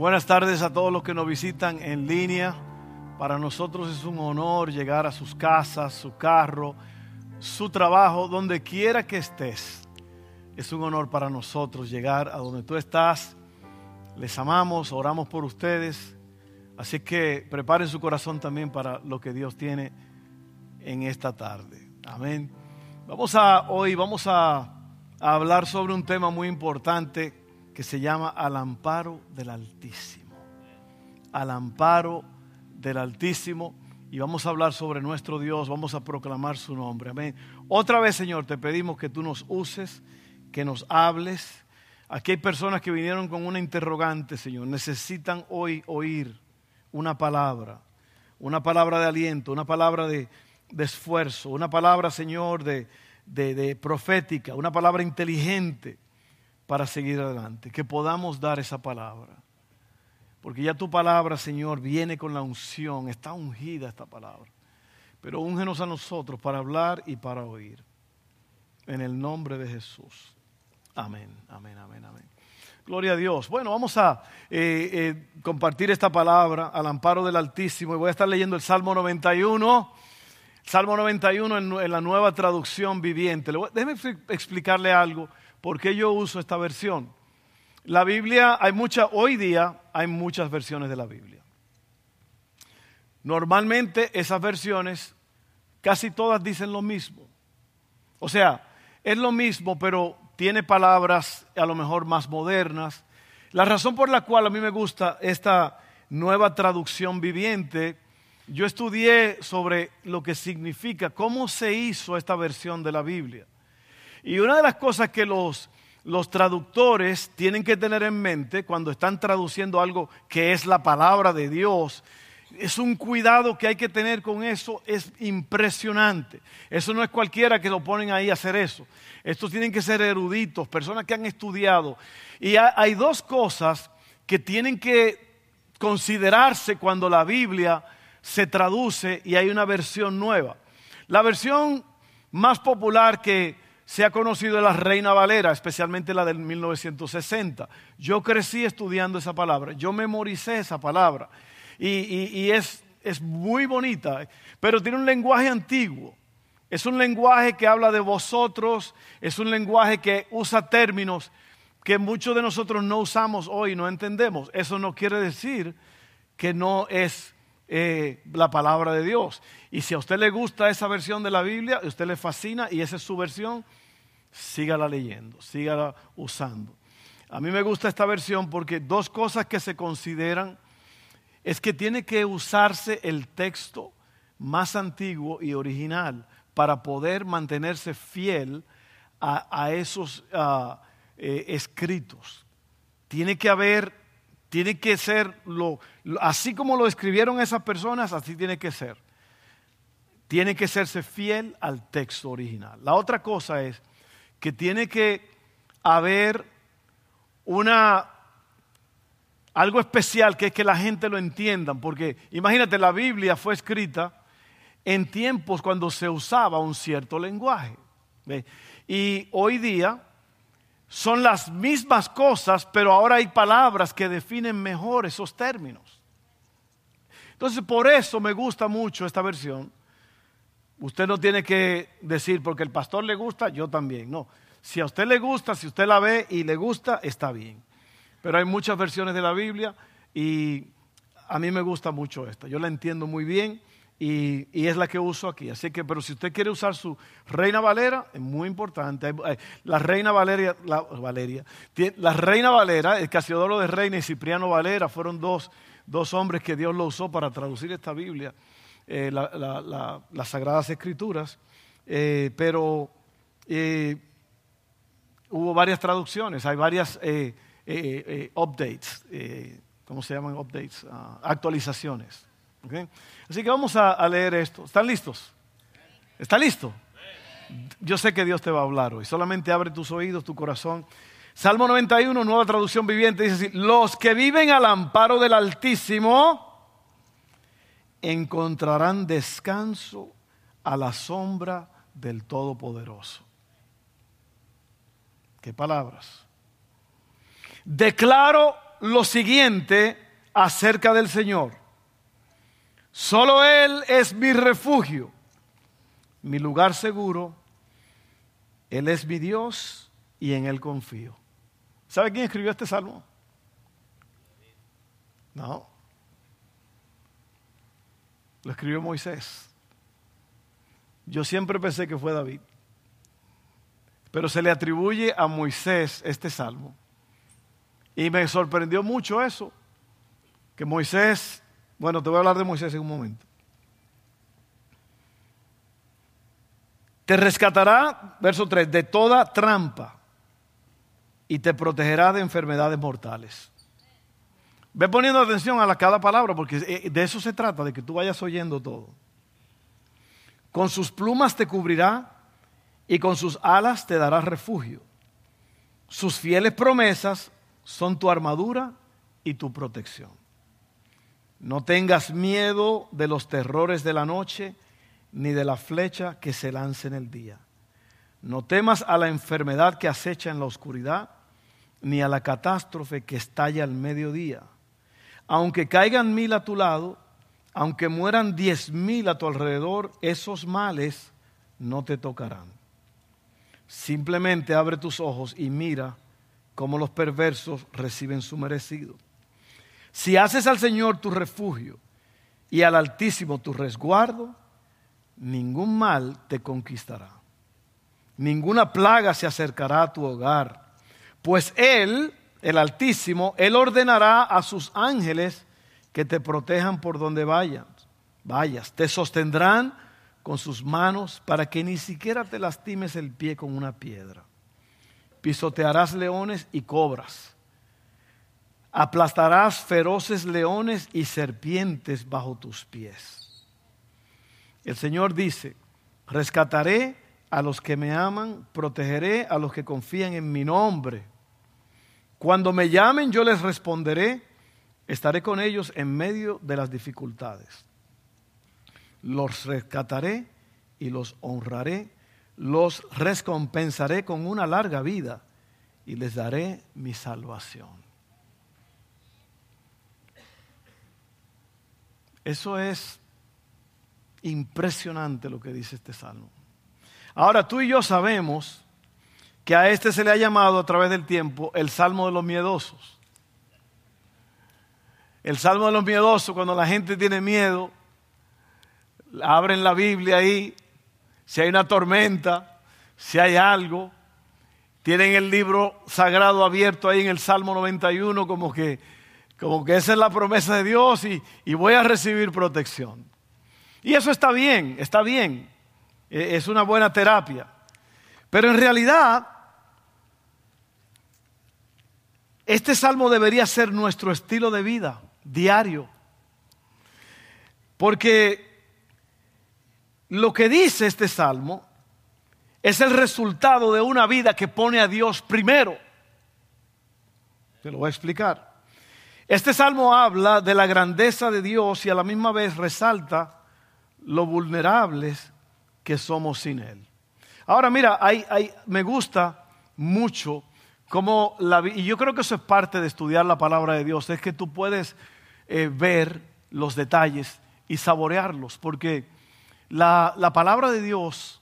Buenas tardes a todos los que nos visitan en línea. Para nosotros es un honor llegar a sus casas, su carro, su trabajo, donde quiera que estés. Es un honor para nosotros llegar a donde tú estás. Les amamos, oramos por ustedes. Así que preparen su corazón también para lo que Dios tiene en esta tarde. Amén. Vamos a hoy vamos a, a hablar sobre un tema muy importante que se llama Al amparo del Altísimo. Al amparo del Altísimo. Y vamos a hablar sobre nuestro Dios, vamos a proclamar su nombre. Amén. Otra vez, Señor, te pedimos que tú nos uses, que nos hables. Aquí hay personas que vinieron con una interrogante, Señor. Necesitan hoy oír una palabra, una palabra de aliento, una palabra de, esfuerzo, una palabra, Señor, de profética, una palabra inteligente para seguir adelante. Que podamos dar esa palabra. Porque ya tu palabra, Señor, viene con la unción, está ungida esta palabra. Pero úngenos a nosotros para hablar y para oír. En el nombre de Jesús. Amén, amén, amén, amén. Gloria a Dios. Bueno, vamos a eh, eh, compartir esta palabra al amparo del Altísimo y voy a estar leyendo el Salmo 91. Salmo 91 en, en la nueva traducción viviente. Déjeme explicarle algo, por qué yo uso esta versión. La Biblia, hay mucha, hoy día hay muchas versiones de la Biblia. Normalmente esas versiones, casi todas dicen lo mismo. O sea, es lo mismo, pero tiene palabras a lo mejor más modernas. La razón por la cual a mí me gusta esta nueva traducción viviente, yo estudié sobre lo que significa, cómo se hizo esta versión de la Biblia. Y una de las cosas que los, los traductores tienen que tener en mente cuando están traduciendo algo que es la palabra de Dios, es un cuidado que hay que tener con eso, es impresionante. Eso no es cualquiera que lo ponen ahí a hacer eso. Estos tienen que ser eruditos, personas que han estudiado. Y hay dos cosas que tienen que considerarse cuando la Biblia se traduce y hay una versión nueva. La versión más popular que se ha conocido es la Reina Valera, especialmente la del 1960. Yo crecí estudiando esa palabra, yo memoricé esa palabra y es, es muy bonita, pero tiene un lenguaje antiguo. Es un lenguaje que habla de vosotros, es un lenguaje que usa términos que muchos de nosotros no usamos hoy, no entendemos. Eso no quiere decir que no es eh, la palabra de Dios. Y si a usted le gusta esa versión de la Biblia, a usted le fascina y esa es su versión, sígala leyendo, sígala usando. A mí me gusta esta versión porque dos cosas que se consideran es que tiene que usarse el texto más antiguo y original para poder mantenerse fiel a, esos eh, escritos. Tiene que haber, tiene que ser lo, así como lo escribieron esas personas, así tiene que ser. Tiene que serse fiel al texto original. La otra cosa es que tiene que haber una algo especial que es que la gente lo entienda, porque imagínate, la Biblia fue escrita en tiempos cuando se usaba un cierto lenguaje. Y hoy día son las mismas cosas, pero ahora hay palabras que definen mejor esos términos. Entonces, por eso me gusta mucho esta versión. Usted no tiene que decir, porque el pastor le gusta, yo también. No, si a usted le gusta, si usted la ve y le gusta, está bien. Pero hay muchas versiones de la Biblia y a mí me gusta mucho esta. Yo la entiendo muy bien y, es la que uso aquí. Así que, pero si usted quiere usar su Reina Valera, es muy importante. La Reina Valeria, la, Valeria, la Reina Valera, el Casiodoro de Reina y Cipriano Valera fueron dos, dos hombres que Dios lo usó para traducir esta Biblia, eh, la, la, las Sagradas Escrituras. Eh, pero eh, hubo varias traducciones, hay varias updates, ¿cómo se llaman updates? Uh, actualizaciones. Así que vamos a, a, leer esto. ¿Están listos? ¿Está listo? Yo sé que Dios te va a hablar hoy. Solamente abre tus oídos, tu corazón. Salmo 91, nueva traducción viviente, dice así, los que viven al amparo del Altísimo encontrarán descanso a la sombra del Todopoderoso. ¿Qué palabras? Declaro lo siguiente acerca del Señor. Solo Él es mi refugio, mi lugar seguro. Él es mi Dios y en Él confío. ¿Sabe quién escribió este salmo? No. Lo escribió Moisés. Yo siempre pensé que fue David. Pero se le atribuye a Moisés este salmo. Y me sorprendió mucho eso. Que Moisés, bueno, te voy a hablar de Moisés en un momento. Te rescatará, verso 3, de toda trampa y te protegerá de enfermedades mortales. Ve poniendo atención a cada palabra porque eh, de eso se trata, de que tú vayas oyendo todo. Con sus plumas te cubrirá y con sus alas te dará refugio. Sus fieles promesas son tu armadura y tu protección. No tengas miedo de los terrores de la noche, ni de la flecha que se lance en el día. No temas a la enfermedad que acecha en la oscuridad, ni a la catástrofe que estalla al mediodía. Aunque caigan mil a tu lado, aunque mueran diez mil a tu alrededor, esos males no te tocarán. Simplemente abre tus ojos y mira cómo los perversos reciben su merecido. Si haces al Señor tu refugio y al Altísimo tu resguardo, ningún mal te conquistará. Ninguna plaga se acercará a tu hogar, pues Él, el Altísimo, Él ordenará a sus ángeles que te protejan por donde vayas. Vayas, te sostendrán con sus manos para que ni siquiera te lastimes el pie con una piedra. Pisotearás leones y cobras. Aplastarás feroces leones y serpientes bajo tus pies. El Señor dice, rescataré a los que me aman, protegeré a los que confían en mi nombre. Cuando me llamen yo les responderé, estaré con ellos en medio de las dificultades los rescataré y los honraré, los recompensaré con una larga vida y les daré mi salvación. Eso es impresionante lo que dice este salmo. Ahora tú y yo sabemos que a este se le ha llamado a través del tiempo el salmo de los miedosos. El salmo de los miedosos, cuando la gente tiene miedo, abren la Biblia ahí, si hay una tormenta, si hay algo, tienen el libro sagrado abierto ahí en el Salmo 91 como que, como que esa es la promesa de Dios y, y voy a recibir protección. Y eso está bien, está bien, e, es una buena terapia. Pero en realidad, este salmo debería ser nuestro estilo de vida diario. Porque lo que dice este salmo es el resultado de una vida que pone a Dios primero. Te lo voy a explicar. Este salmo habla de la grandeza de Dios y a la misma vez resalta lo vulnerables que somos sin Él. Ahora mira, hay, me gusta mucho cómo la, y yo creo que eso es parte de estudiar la palabra de Dios, es que tú puedes eh, ver los detalles y saborearlos, porque la, palabra de Dios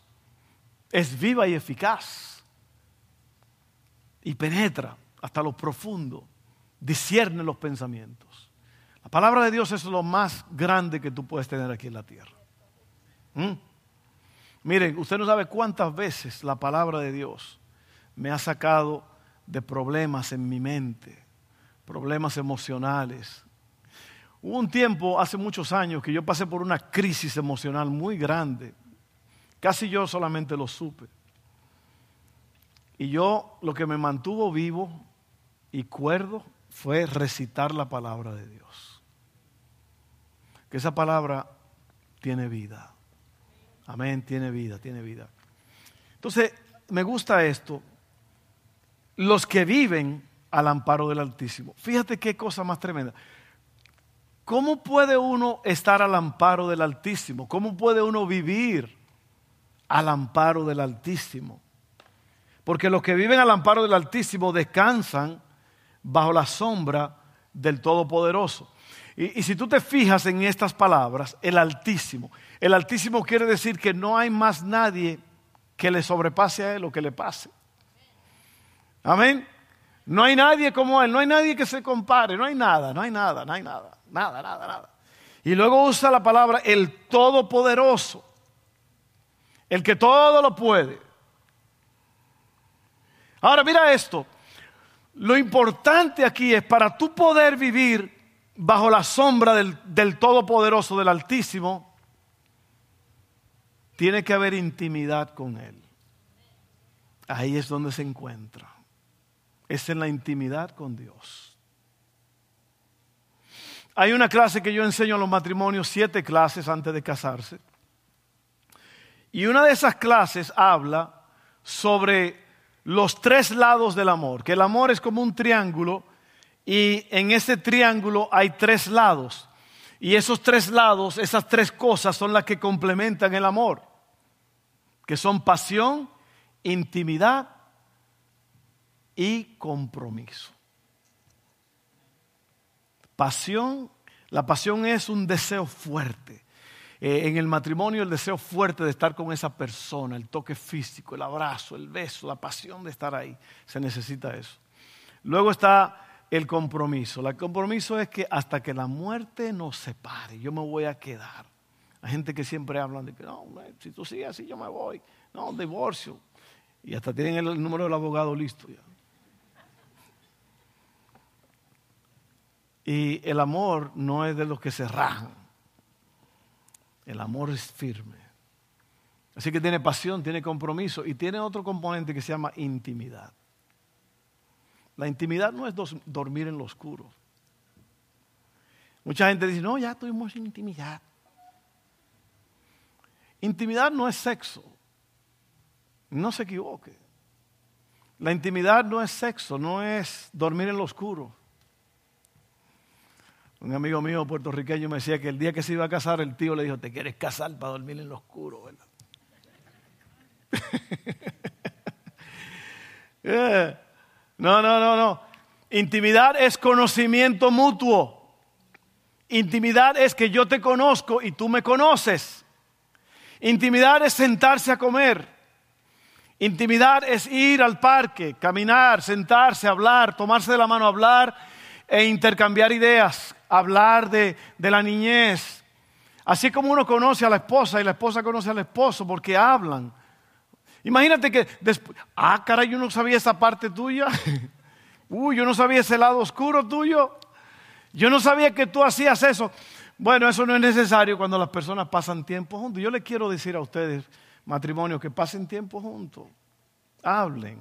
es viva y eficaz y penetra hasta lo profundo, discierne los pensamientos. La palabra de Dios es lo más grande que tú puedes tener aquí en la tierra. ¿Mm? Miren, usted no sabe cuántas veces la palabra de Dios me ha sacado de problemas en mi mente, problemas emocionales, Hubo un tiempo, hace muchos años, que yo pasé por una crisis emocional muy grande. Casi yo solamente lo supe. Y yo lo que me mantuvo vivo y cuerdo fue recitar la palabra de Dios. Que esa palabra tiene vida. Amén, tiene vida, tiene vida. Entonces, me gusta esto. Los que viven al amparo del Altísimo. Fíjate qué cosa más tremenda. ¿Cómo puede uno estar al amparo del Altísimo? ¿Cómo puede uno vivir al amparo del Altísimo? Porque los que viven al amparo del Altísimo descansan bajo la sombra del Todopoderoso. Y, y, si tú te fijas en estas palabras, el Altísimo, el Altísimo quiere decir que no hay más nadie que le sobrepase a Él o que le pase. Amén. No hay nadie como Él, no hay nadie que se compare, no hay nada, no hay nada, no hay nada, nada, nada, nada. Y luego usa la palabra el Todopoderoso, el que todo lo puede. Ahora mira esto, lo importante aquí es para tú poder vivir bajo la sombra del, del Todopoderoso, del Altísimo, tiene que haber intimidad con Él. Ahí es donde se encuentra. Es en la intimidad con Dios. Hay una clase que yo enseño a los matrimonios, siete clases antes de casarse. Y una de esas clases habla sobre los tres lados del amor, que el amor es como un triángulo y en ese triángulo hay tres lados. Y esos tres lados, esas tres cosas son las que complementan el amor, que son pasión, intimidad y compromiso. Pasión, la pasión es un deseo fuerte. Eh, en el matrimonio el deseo fuerte de estar con esa persona, el toque físico, el abrazo, el beso, la pasión de estar ahí. Se necesita eso. Luego está el compromiso. El compromiso es que hasta que la muerte nos separe, yo me voy a quedar. Hay gente que siempre habla de que no, si tú sigues así, yo me voy. No, divorcio. Y hasta tienen el número del abogado listo ya. Y el amor no es de los que se rajan. El amor es firme. Así que tiene pasión, tiene compromiso y tiene otro componente que se llama intimidad. La intimidad no es dormir en lo oscuro. Mucha gente dice, no, ya tuvimos intimidad. Intimidad no es sexo. No se equivoque. La intimidad no es sexo, no es dormir en lo oscuro. Un amigo mío puertorriqueño me decía que el día que se iba a casar, el tío le dijo, te quieres casar para dormir en lo oscuro, ¿verdad? Eh, no, no, no, no. Intimidad es conocimiento mutuo. Intimidad es que yo te conozco y tú me conoces. Intimidad es sentarse a comer. Intimidad es ir al parque, caminar, sentarse, hablar, tomarse de la mano, hablar e intercambiar ideas, hablar de, la niñez. Así como uno conoce a la esposa y la esposa conoce al esposo porque hablan. Imagínate que después, ah, caray, yo no sabía esa parte tuya. Uy, yo no sabía ese lado oscuro tuyo. Yo no sabía que tú hacías eso. Bueno, eso no es necesario cuando las personas pasan tiempo juntos. Yo le quiero decir a ustedes, matrimonio, que pasen tiempo juntos. Hablen.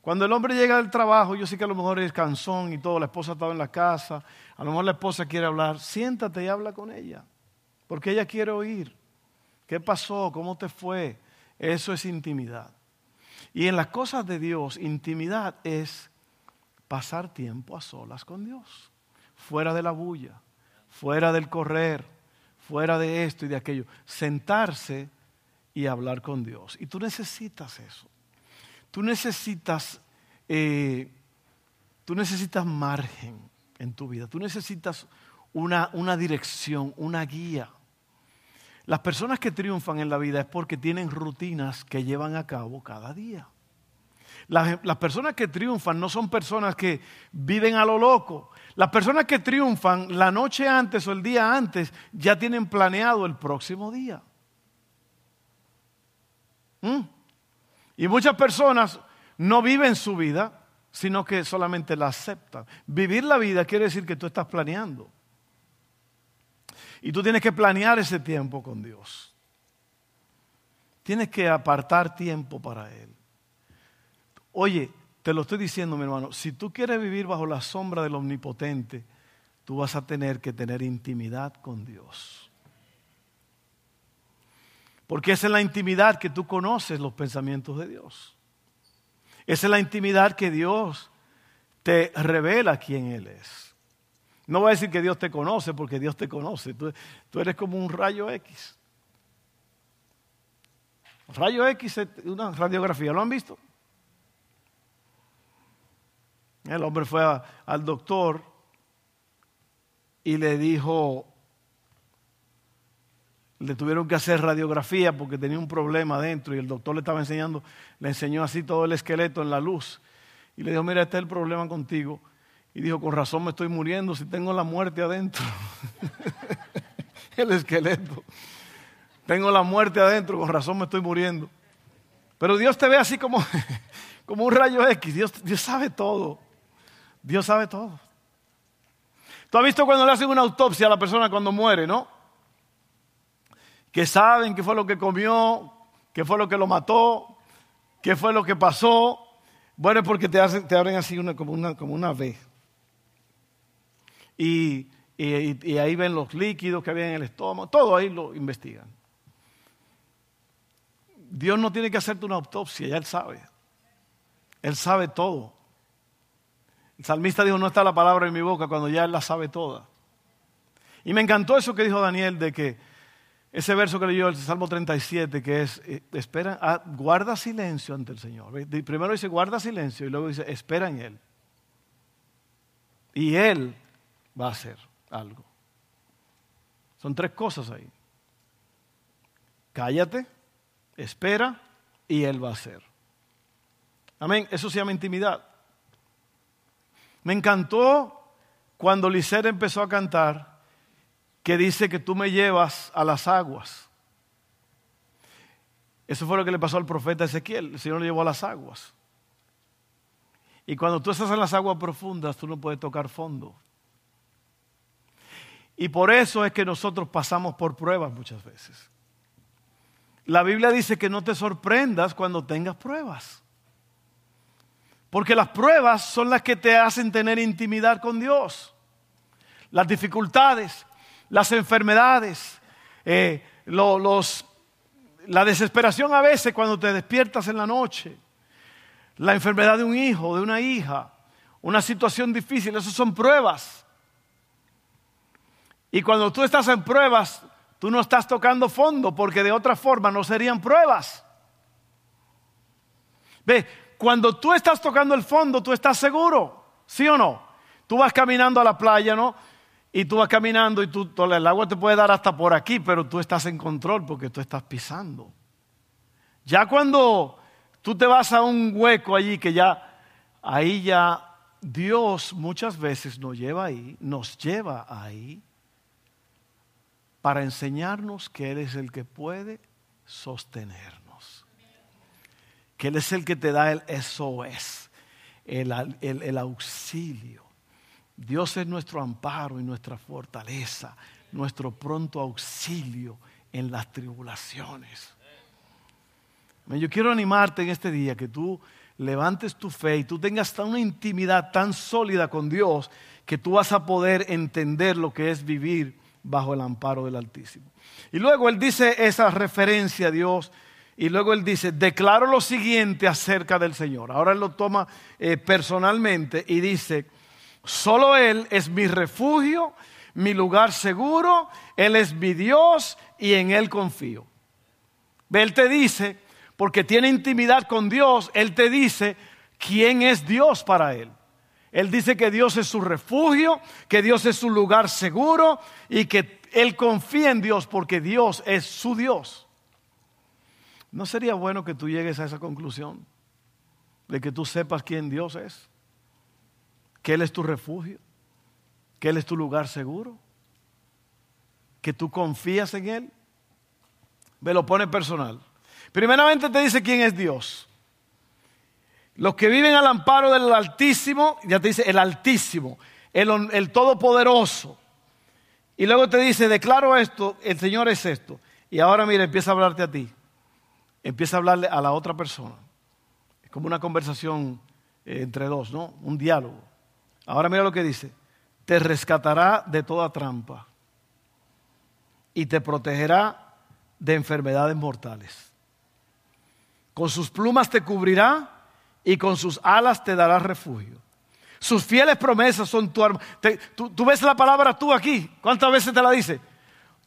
Cuando el hombre llega del trabajo, yo sé que a lo mejor es cansón y todo, la esposa estaba en la casa, a lo mejor la esposa quiere hablar, siéntate y habla con ella, porque ella quiere oír. ¿Qué pasó? ¿Cómo te fue? Eso es intimidad. Y en las cosas de Dios, intimidad es pasar tiempo a solas con Dios, fuera de la bulla, fuera del correr, fuera de esto y de aquello, sentarse y hablar con Dios. Y tú necesitas eso. Tú necesitas, eh, tú necesitas margen en tu vida, tú necesitas una, una dirección, una guía. Las personas que triunfan en la vida es porque tienen rutinas que llevan a cabo cada día. Las, personas que triunfan no son personas que viven a lo loco. Las personas que triunfan la noche antes o el día antes ya tienen planeado el próximo día. ¿Mm? Y muchas personas no viven su vida, sino que solamente la aceptan. Vivir la vida quiere decir que tú estás planeando. Y tú tienes que planear ese tiempo con Dios. Tienes que apartar tiempo para Él. Oye, te lo estoy diciendo, mi hermano, si tú quieres vivir bajo la sombra del Omnipotente, tú vas a tener que tener intimidad con Dios. Porque es en la intimidad que tú conoces los pensamientos de Dios. Es en la intimidad que Dios te revela quién Él es. No voy a decir que Dios te conoce porque Dios te conoce. Tú, eres como un rayo X. Rayo X es una radiografía, ¿lo han visto? El hombre fue al doctor y le dijo, le tuvieron que hacer radiografía porque tenía un problema adentro y el doctor le estaba enseñando, le enseñó así todo el esqueleto en la luz. Y le dijo, mira, este es el problema contigo. Y dijo, con razón me estoy muriendo si tengo la muerte adentro. el esqueleto. Tengo la muerte adentro, con razón me estoy muriendo. Pero Dios te ve así como, como un rayo X. Dios, Dios sabe todo. Dios sabe todo. Tú has visto cuando le hacen una autopsia a la persona cuando muere, ¿no? Que saben qué fue lo que comió, qué fue lo que lo mató, qué fue lo que pasó. Bueno, es porque te, hacen, te abren así una, como, una, como una V. Y, y, ahí ven los líquidos que había en el estómago, todo ahí lo investigan. Dios no tiene que hacerte una autopsia, ya Él sabe. Él sabe todo. El salmista dijo, no está la palabra en mi boca cuando ya Él la sabe toda. Y me encantó eso que dijo Daniel de que ese verso que leyó el Salmo 37, que es, eh, espera, ah, guarda silencio ante el Señor. Primero dice, guarda silencio y luego dice, espera en Él. Y Él va a hacer algo. Son tres cosas ahí. Cállate, espera y Él va a hacer. Amén. Eso se llama intimidad. Me encantó cuando Licer empezó a cantar que dice que tú me llevas a las aguas. Eso fue lo que le pasó al profeta Ezequiel. El Señor lo llevó a las aguas. Y cuando tú estás en las aguas profundas, tú no puedes tocar fondo. Y por eso es que nosotros pasamos por pruebas muchas veces. La Biblia dice que no te sorprendas cuando tengas pruebas. Porque las pruebas son las que te hacen tener intimidad con Dios. Las dificultades, las enfermedades, eh, la desesperación a veces cuando te despiertas en la noche, la enfermedad de un hijo, de una hija, una situación difícil, esas son pruebas. Y cuando tú estás en pruebas, tú no estás tocando fondo porque de otra forma no serían pruebas. Ve, cuando tú estás tocando el fondo, tú estás seguro, ¿sí o no? Tú vas caminando a la playa, ¿no? Y tú vas caminando y tú, el agua te puede dar hasta por aquí, pero tú estás en control porque tú estás pisando. Ya cuando tú te vas a un hueco allí que ya, ahí ya Dios muchas veces nos lleva ahí, nos lleva ahí para enseñarnos que Él es el que puede sostenernos. Que Él es el que te da el SOS, el, el, auxilio. Dios es nuestro amparo y nuestra fortaleza, nuestro pronto auxilio en las tribulaciones. Yo quiero animarte en este día que tú levantes tu fe y tú tengas una intimidad tan sólida con Dios que tú vas a poder entender lo que es vivir bajo el amparo del Altísimo. Y luego él dice esa referencia a Dios y luego él dice, declaro lo siguiente acerca del Señor. Ahora él lo toma eh, personalmente y dice, solo Él es mi refugio, mi lugar seguro, Él es mi Dios y en Él confío. Él te dice, porque tiene intimidad con Dios, Él te dice quién es Dios para Él. Él dice que Dios es su refugio, que Dios es su lugar seguro y que Él confía en Dios porque Dios es su Dios. ¿No sería bueno que tú llegues a esa conclusión? De que tú sepas quién Dios es, que Él es tu refugio, que Él es tu lugar seguro, que tú confías en Él. Me lo pone personal. Primeramente te dice quién es Dios. Los que viven al amparo del Altísimo, ya te dice el Altísimo, el, Todopoderoso. Y luego te dice, declaro esto, el Señor es esto. Y ahora mira, empieza a hablarte a ti. Empieza a hablarle a la otra persona. Es como una conversación eh, entre dos, ¿no? Un diálogo. Ahora mira lo que dice. Te rescatará de toda trampa y te protegerá de enfermedades mortales. Con sus plumas te cubrirá y con sus alas te dará refugio. Sus fieles promesas son tu arma. Tú, ves la palabra tú aquí. ¿Cuántas veces te la dice?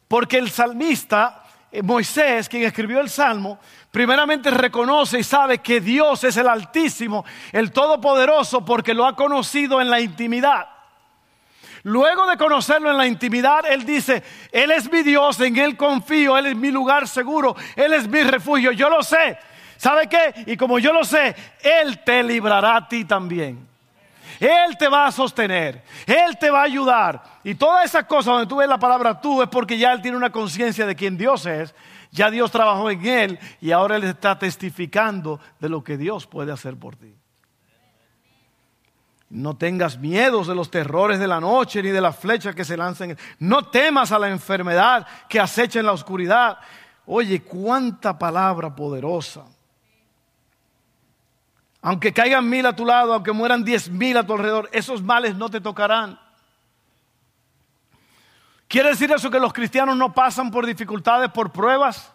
Porque el salmista Moisés, quien escribió el Salmo, primeramente reconoce y sabe que Dios es el Altísimo, el Todopoderoso, porque lo ha conocido en la intimidad. Luego de conocerlo en la intimidad, Él dice, Él es mi Dios, en Él confío, Él es mi lugar seguro, Él es mi refugio, yo lo sé. ¿Sabe qué? Y como yo lo sé, Él te librará a ti también. Él te va a sostener, Él te va a ayudar. Y todas esas cosas donde tú ves la palabra tú es porque ya Él tiene una conciencia de quién Dios es. Ya Dios trabajó en Él y ahora Él está testificando de lo que Dios puede hacer por ti. No tengas miedos de los terrores de la noche ni de las flechas que se lancen. No temas a la enfermedad que acecha en la oscuridad. Oye, cuánta palabra poderosa. Aunque caigan mil a tu lado, aunque mueran diez mil a tu alrededor, esos males no te tocarán. ¿Quiere decir eso que los cristianos no pasan por dificultades, por pruebas?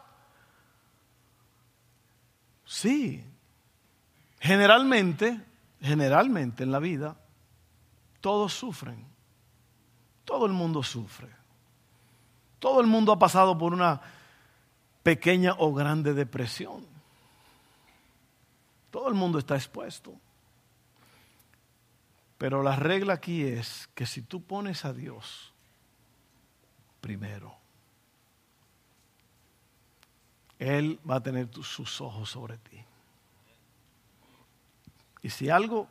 Sí. Generalmente, generalmente en la vida, todos sufren. Todo el mundo sufre. Todo el mundo ha pasado por una pequeña o grande depresión. Todo el mundo está expuesto. Pero la regla aquí es que si tú pones a Dios primero, Él va a tener sus ojos sobre ti. Y si algo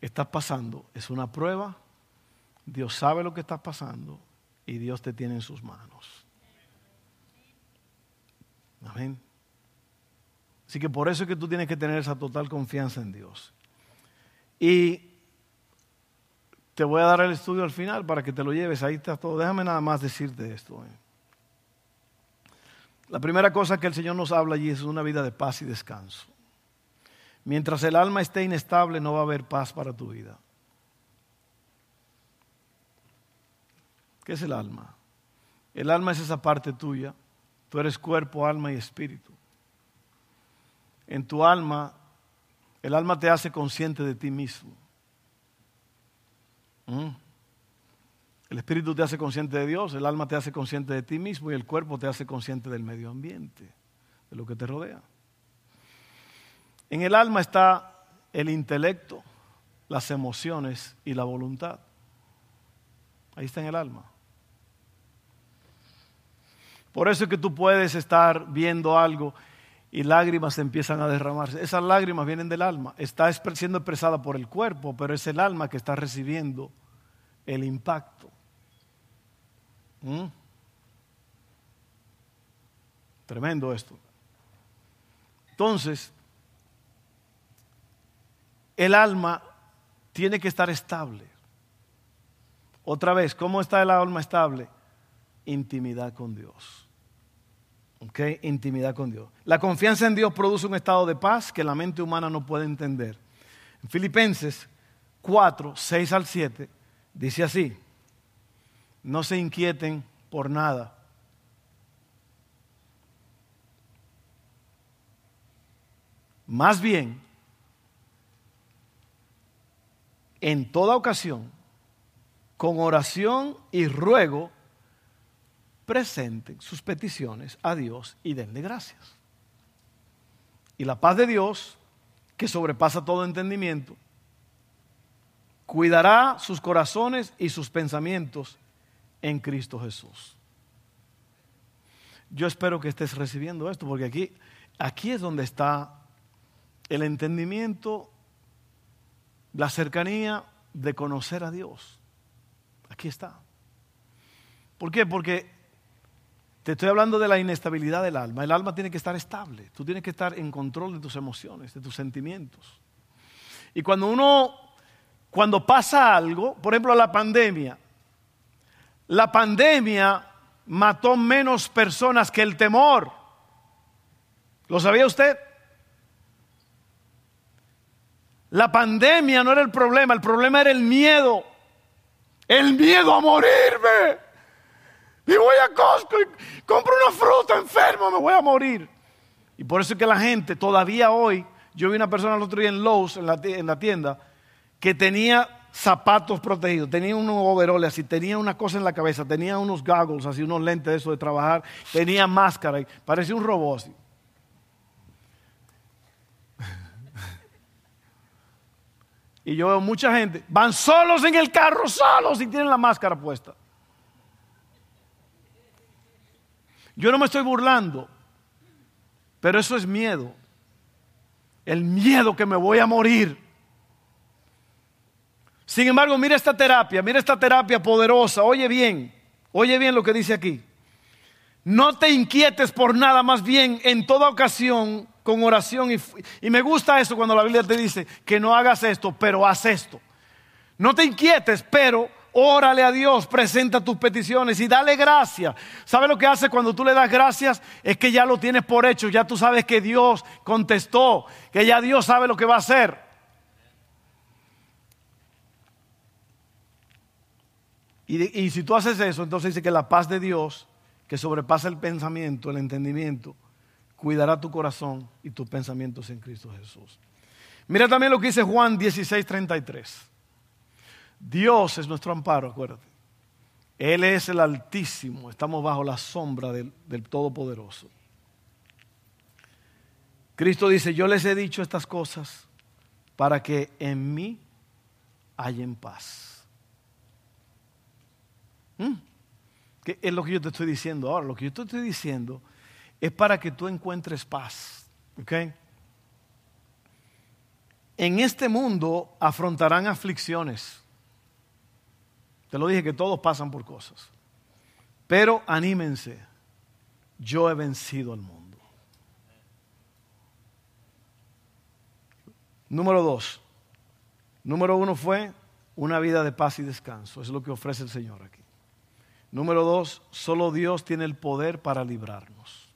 está pasando, es una prueba, Dios sabe lo que está pasando y Dios te tiene en sus manos. Amén. Así que por eso es que tú tienes que tener esa total confianza en Dios. Y te voy a dar el estudio al final para que te lo lleves. Ahí está todo. Déjame nada más decirte esto. Eh. La primera cosa que el Señor nos habla allí es una vida de paz y descanso. Mientras el alma esté inestable, no va a haber paz para tu vida. ¿Qué es el alma? El alma es esa parte tuya. Tú eres cuerpo, alma y espíritu en tu alma, el alma te hace consciente de ti mismo. ¿Mm? El espíritu te hace consciente de Dios, el alma te hace consciente de ti mismo y el cuerpo te hace consciente del medio ambiente, de lo que te rodea. En el alma está el intelecto, las emociones y la voluntad. Ahí está en el alma. Por eso es que tú puedes estar viendo algo y lágrimas empiezan a derramarse. Esas lágrimas vienen del alma. Está siendo expresada por el cuerpo, pero es el alma que está recibiendo el impacto. ¿Mm? Tremendo esto. Entonces, el alma tiene que estar estable. Otra vez, ¿cómo está el alma estable? Intimidad con Dios. Intimidad con Dios. La confianza en Dios produce un estado de paz que la mente humana no puede entender. En Filipenses 4, 6 al 7, dice así, no se inquieten por nada. Más bien, en toda ocasión, con oración y ruego, presenten sus peticiones a Dios y denle gracias. Y la paz de Dios, que sobrepasa todo entendimiento, cuidará sus corazones y sus pensamientos en Cristo Jesús. Yo espero que estés recibiendo esto, porque aquí, aquí es donde está el entendimiento, la cercanía de conocer a Dios. Aquí está. ¿Por qué? Porque te estoy hablando de la inestabilidad del alma. El alma tiene que estar estable. Tú tienes que estar en control de tus emociones, de tus sentimientos. Y cuando uno, cuando pasa algo, por ejemplo la pandemia, la pandemia mató menos personas que el temor. ¿Lo sabía usted? La pandemia no era el problema, el problema era el miedo. El miedo a morirme. Y voy a Costco y compro una fruta enfermo, me voy a morir. Y por eso es que la gente todavía hoy, yo vi una persona el otro día en Lowe's, en la, tienda, que tenía zapatos protegidos, tenía unos overoles así, tenía una cosa en la cabeza, tenía unos goggles así, unos lentes de eso de trabajar, tenía máscara, y parecía un robot así. Y yo veo mucha gente, van solos en el carro, solos y tienen la máscara puesta. Yo no me estoy burlando, pero eso es miedo. El miedo que me voy a morir. Sin embargo, mira esta terapia, mira esta terapia poderosa. Oye bien, oye bien lo que dice aquí. No te inquietes por nada, más bien en toda ocasión con oración. Y, y, me gusta eso cuando la Biblia te dice que no hagas esto, pero haz esto. No te inquietes, pero Órale a Dios, presenta tus peticiones y dale gracias. ¿Sabe lo que hace cuando tú le das gracias? Es que ya lo tienes por hecho, ya tú sabes que Dios contestó, que ya Dios sabe lo que va a hacer. Y, y si tú haces eso, entonces dice que la paz de Dios, que sobrepasa el pensamiento, el entendimiento, cuidará tu corazón y tus pensamientos en Cristo Jesús. Mira también lo que dice Juan 16, 33. Dios es nuestro amparo, acuérdate. Él es el Altísimo, estamos bajo la sombra del, Todopoderoso. Cristo dice, yo les he dicho estas cosas para que en mí hayan paz. ¿Mm? ¿Qué es lo que yo te estoy diciendo ahora? Lo que yo te estoy diciendo es para que tú encuentres paz. En este mundo afrontarán aflicciones. Te lo dije que todos pasan por cosas. Pero anímense, yo he vencido al mundo. Número dos. Número uno fue una vida de paz y descanso. Es lo que ofrece el Señor aquí. Número dos, solo Dios tiene el poder para librarnos.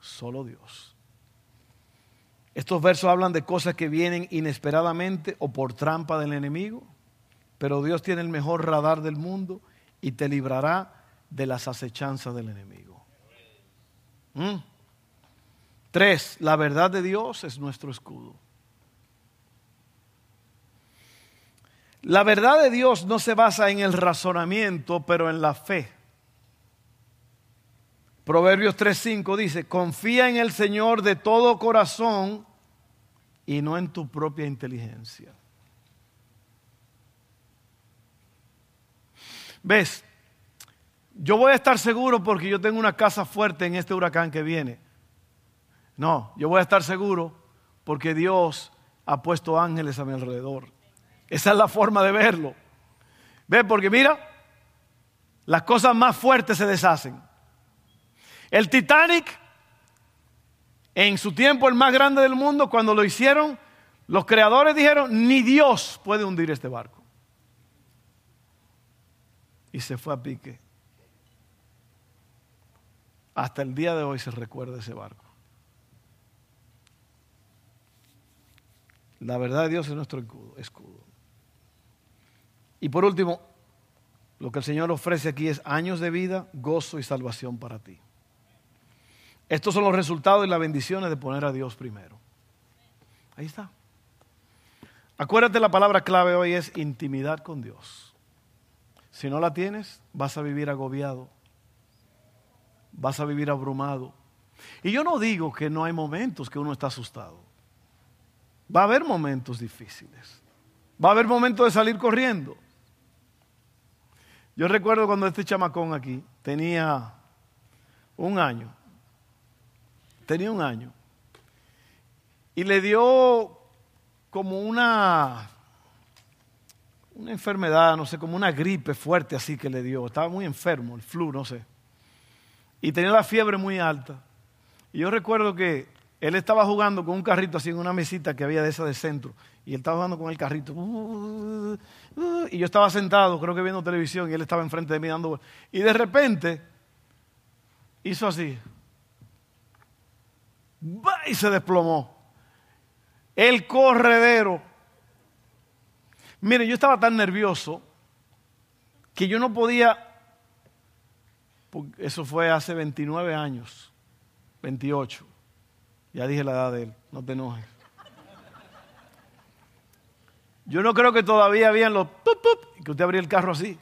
Solo Dios. Estos versos hablan de cosas que vienen inesperadamente o por trampa del enemigo pero Dios tiene el mejor radar del mundo y te librará de las acechanzas del enemigo. ¿Mm? Tres, la verdad de Dios es nuestro escudo. La verdad de Dios no se basa en el razonamiento, pero en la fe. Proverbios 3:5 dice, confía en el Señor de todo corazón y no en tu propia inteligencia. ¿Ves? Yo voy a estar seguro porque yo tengo una casa fuerte en este huracán que viene. No, yo voy a estar seguro porque Dios ha puesto ángeles a mi alrededor. Esa es la forma de verlo. ¿Ves? Porque mira, las cosas más fuertes se deshacen. El Titanic, en su tiempo el más grande del mundo, cuando lo hicieron, los creadores dijeron, ni Dios puede hundir este barco y se fue a pique. Hasta el día de hoy se recuerda ese barco. La verdad de Dios es nuestro escudo. Y por último, lo que el Señor ofrece aquí es años de vida, gozo y salvación para ti. Estos son los resultados y las bendiciones de poner a Dios primero. Ahí está. Acuérdate, la palabra clave hoy es intimidad con Dios. Si no la tienes, vas a vivir agobiado, vas a vivir abrumado. Y yo no digo que no hay momentos que uno está asustado. Va a haber momentos difíciles. Va a haber momentos de salir corriendo. Yo recuerdo cuando este chamacón aquí tenía un año. Tenía un año. Y le dio como una una enfermedad, no sé, como una gripe fuerte así que le dio. Estaba muy enfermo, el flu, no sé. Y tenía la fiebre muy alta. Y yo recuerdo que él estaba jugando con un carrito así en una mesita que había de esa de centro. Y él estaba jugando con el carrito. Y yo estaba sentado, creo que viendo televisión, y él estaba enfrente de mí dando. Y de repente hizo así. Y se desplomó. El corredero Mire, yo estaba tan nervioso que yo no podía, eso fue hace 29 años, 28, ya dije la edad de él, no te enojes. Yo no creo que todavía habían los que usted abría el carro así.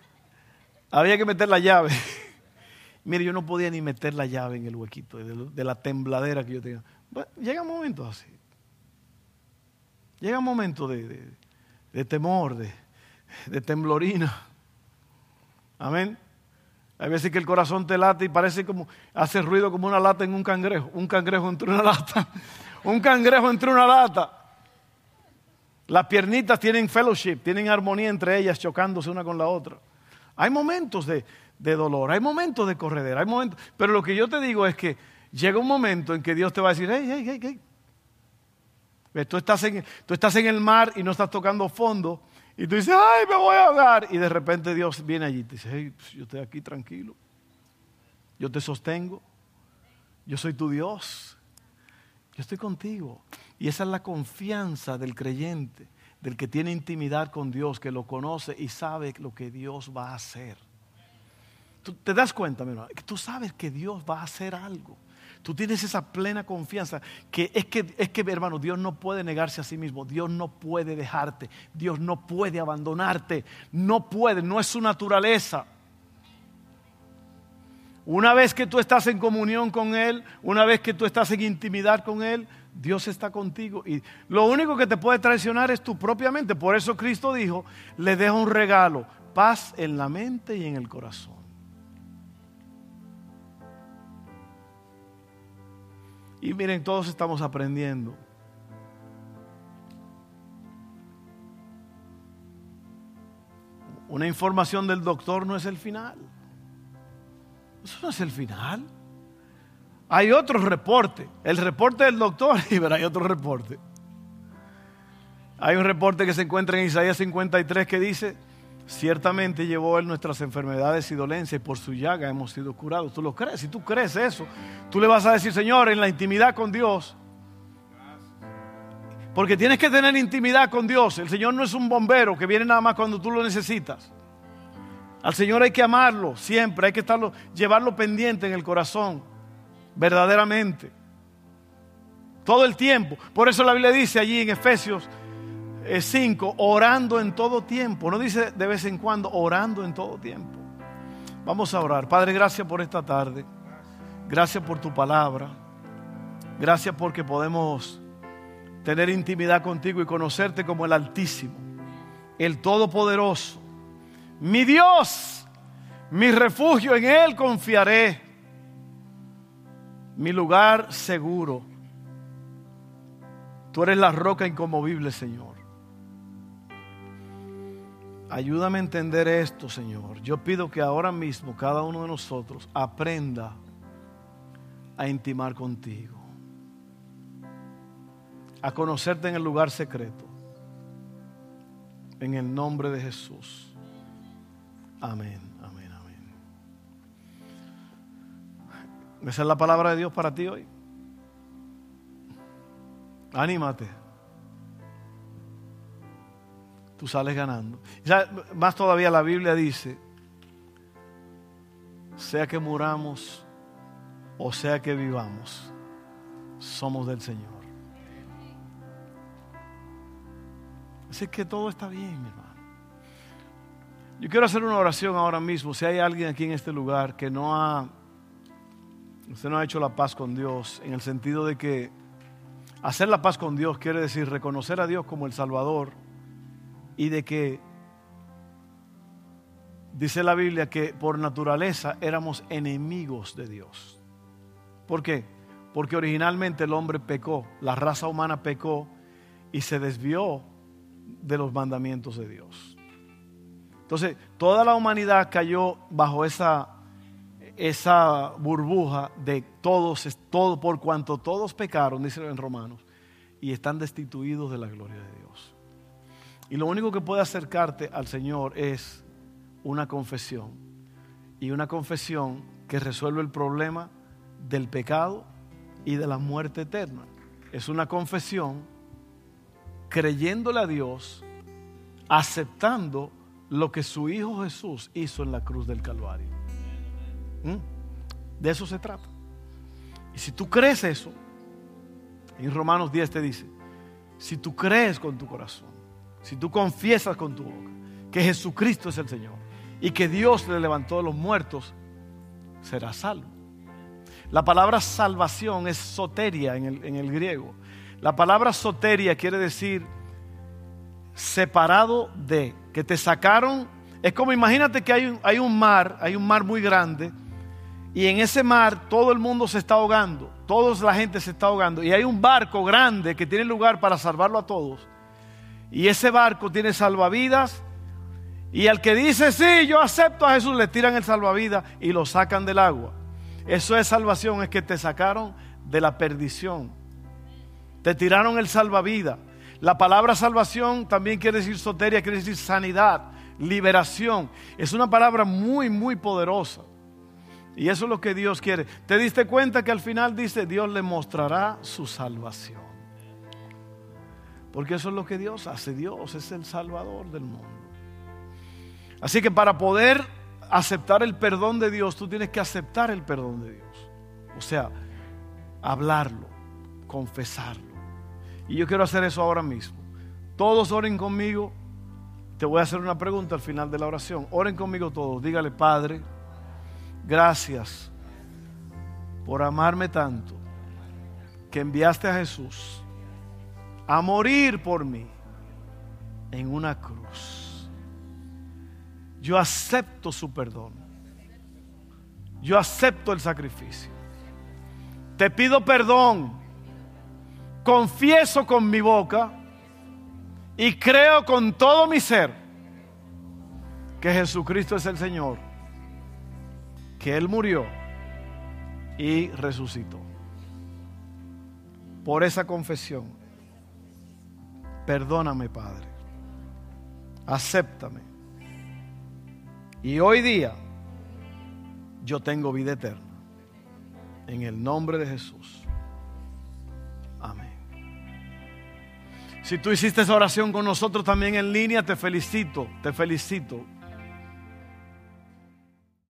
Había que meter la llave. Mire, yo no podía ni meter la llave en el huequito de, la tembladera que yo tenía. llega un momento así. Llega un momento de temor, de, temblorina. Amén. Hay veces que el corazón te late y parece como, hace ruido como una lata en un cangrejo. Un cangrejo entre una lata. un cangrejo entre una lata. Las piernitas tienen fellowship, tienen armonía entre ellas, chocándose una con la otra. Hay momentos de, dolor, hay momentos de corredera, hay momentos. Pero lo que yo te digo es que llega un momento en que Dios te va a decir, hey, hey, hey, hey. Tú estás, en, tú estás en el mar y no estás tocando fondo. Y tú dices, ay, me voy a ahogar. Y de repente Dios viene allí y te dice, hey, pues, yo estoy aquí tranquilo. Yo te sostengo. Yo soy tu Dios. Yo estoy contigo. Y esa es la confianza del creyente, del que tiene intimidad con Dios, que lo conoce y sabe lo que Dios va a hacer. ¿Tú te das cuenta, mi hermano? Que tú sabes que Dios va a hacer algo. Tú tienes esa plena confianza que es que, es que, hermano, Dios no puede negarse a sí mismo, Dios no puede dejarte, Dios no puede abandonarte, no puede, no es su naturaleza. Una vez que tú estás en comunión con Él, una vez que tú estás en intimidad con Él, Dios está contigo. Y lo único que te puede traicionar es tu propia mente. Por eso Cristo dijo, le dejo un regalo, paz en la mente y en el corazón. Y miren, todos estamos aprendiendo. Una información del doctor no es el final. Eso no es el final. Hay otro reporte. El reporte del doctor, y verá, hay otro reporte. Hay un reporte que se encuentra en Isaías 53 que dice, ciertamente llevó él nuestras enfermedades y dolencias y por su llaga hemos sido curados. ¿Tú lo crees? Si tú crees eso, tú le vas a decir, Señor, en la intimidad con Dios. Porque tienes que tener intimidad con Dios. El Señor no es un bombero que viene nada más cuando tú lo necesitas. Al Señor hay que amarlo siempre, hay que estarlo, llevarlo pendiente en el corazón verdaderamente. Todo el tiempo. Por eso la Biblia dice allí en Efesios 5, eh, orando en todo tiempo. No dice de vez en cuando, orando en todo tiempo. Vamos a orar. Padre, gracias por esta tarde. Gracias por tu palabra. Gracias porque podemos tener intimidad contigo y conocerte como el Altísimo, el Todopoderoso. Mi Dios, mi refugio, en Él confiaré mi lugar seguro. Tú eres la roca incomovible, Señor. Ayúdame a entender esto, Señor. Yo pido que ahora mismo cada uno de nosotros aprenda a intimar contigo, a conocerte en el lugar secreto. En el nombre de Jesús. Amén. Esa es la palabra de Dios para ti hoy. Anímate. Tú sales ganando. más todavía la Biblia dice, sea que muramos o sea que vivamos, somos del Señor. Así que todo está bien, mi hermano. Yo quiero hacer una oración ahora mismo. Si hay alguien aquí en este lugar que no ha Usted no ha hecho la paz con Dios en el sentido de que hacer la paz con Dios quiere decir reconocer a Dios como el Salvador y de que dice la Biblia que por naturaleza éramos enemigos de Dios. ¿Por qué? Porque originalmente el hombre pecó, la raza humana pecó y se desvió de los mandamientos de Dios. Entonces, toda la humanidad cayó bajo esa esa burbuja de todos, todo, por cuanto todos pecaron, dice en Romanos, y están destituidos de la gloria de Dios. Y lo único que puede acercarte al Señor es una confesión. Y una confesión que resuelve el problema del pecado y de la muerte eterna. Es una confesión creyéndole a Dios, aceptando lo que su Hijo Jesús hizo en la cruz del Calvario. ¿Mm? De eso se trata. Y si tú crees eso, en Romanos 10 te dice, si tú crees con tu corazón, si tú confiesas con tu boca que Jesucristo es el Señor y que Dios le levantó de los muertos, serás salvo. La palabra salvación es soteria en el, en el griego. La palabra soteria quiere decir separado de, que te sacaron. Es como imagínate que hay un, hay un mar, hay un mar muy grande, y en ese mar todo el mundo se está ahogando, toda la gente se está ahogando, y hay un barco grande que tiene lugar para salvarlo a todos. Y ese barco tiene salvavidas, y al que dice, sí, yo acepto a Jesús, le tiran el salvavidas y lo sacan del agua. Eso es salvación, es que te sacaron de la perdición. Te tiraron el salvavidas. La palabra salvación también quiere decir soteria, quiere decir sanidad, liberación. Es una palabra muy, muy poderosa. Y eso es lo que Dios quiere. ¿Te diste cuenta que al final dice, Dios le mostrará su salvación? Porque eso es lo que Dios hace. Dios es el salvador del mundo. Así que para poder aceptar el perdón de Dios, tú tienes que aceptar el perdón de Dios. O sea, hablarlo, confesarlo. Y yo quiero hacer eso ahora mismo. Todos oren conmigo. Te voy a hacer una pregunta al final de la oración. Oren conmigo todos. Dígale, Padre, gracias por amarme tanto que enviaste a Jesús a morir por mí en una cruz. Yo acepto su perdón. Yo acepto el sacrificio. Te pido perdón confieso con mi boca y creo con todo mi ser que Jesucristo es el Señor, que Él murió y resucitó. Por esa confesión, perdóname Padre, acéptame. Y hoy día yo tengo vida eterna. En el nombre de Jesús. Si tú hiciste esa oración con nosotros también en línea, te felicito, te felicito.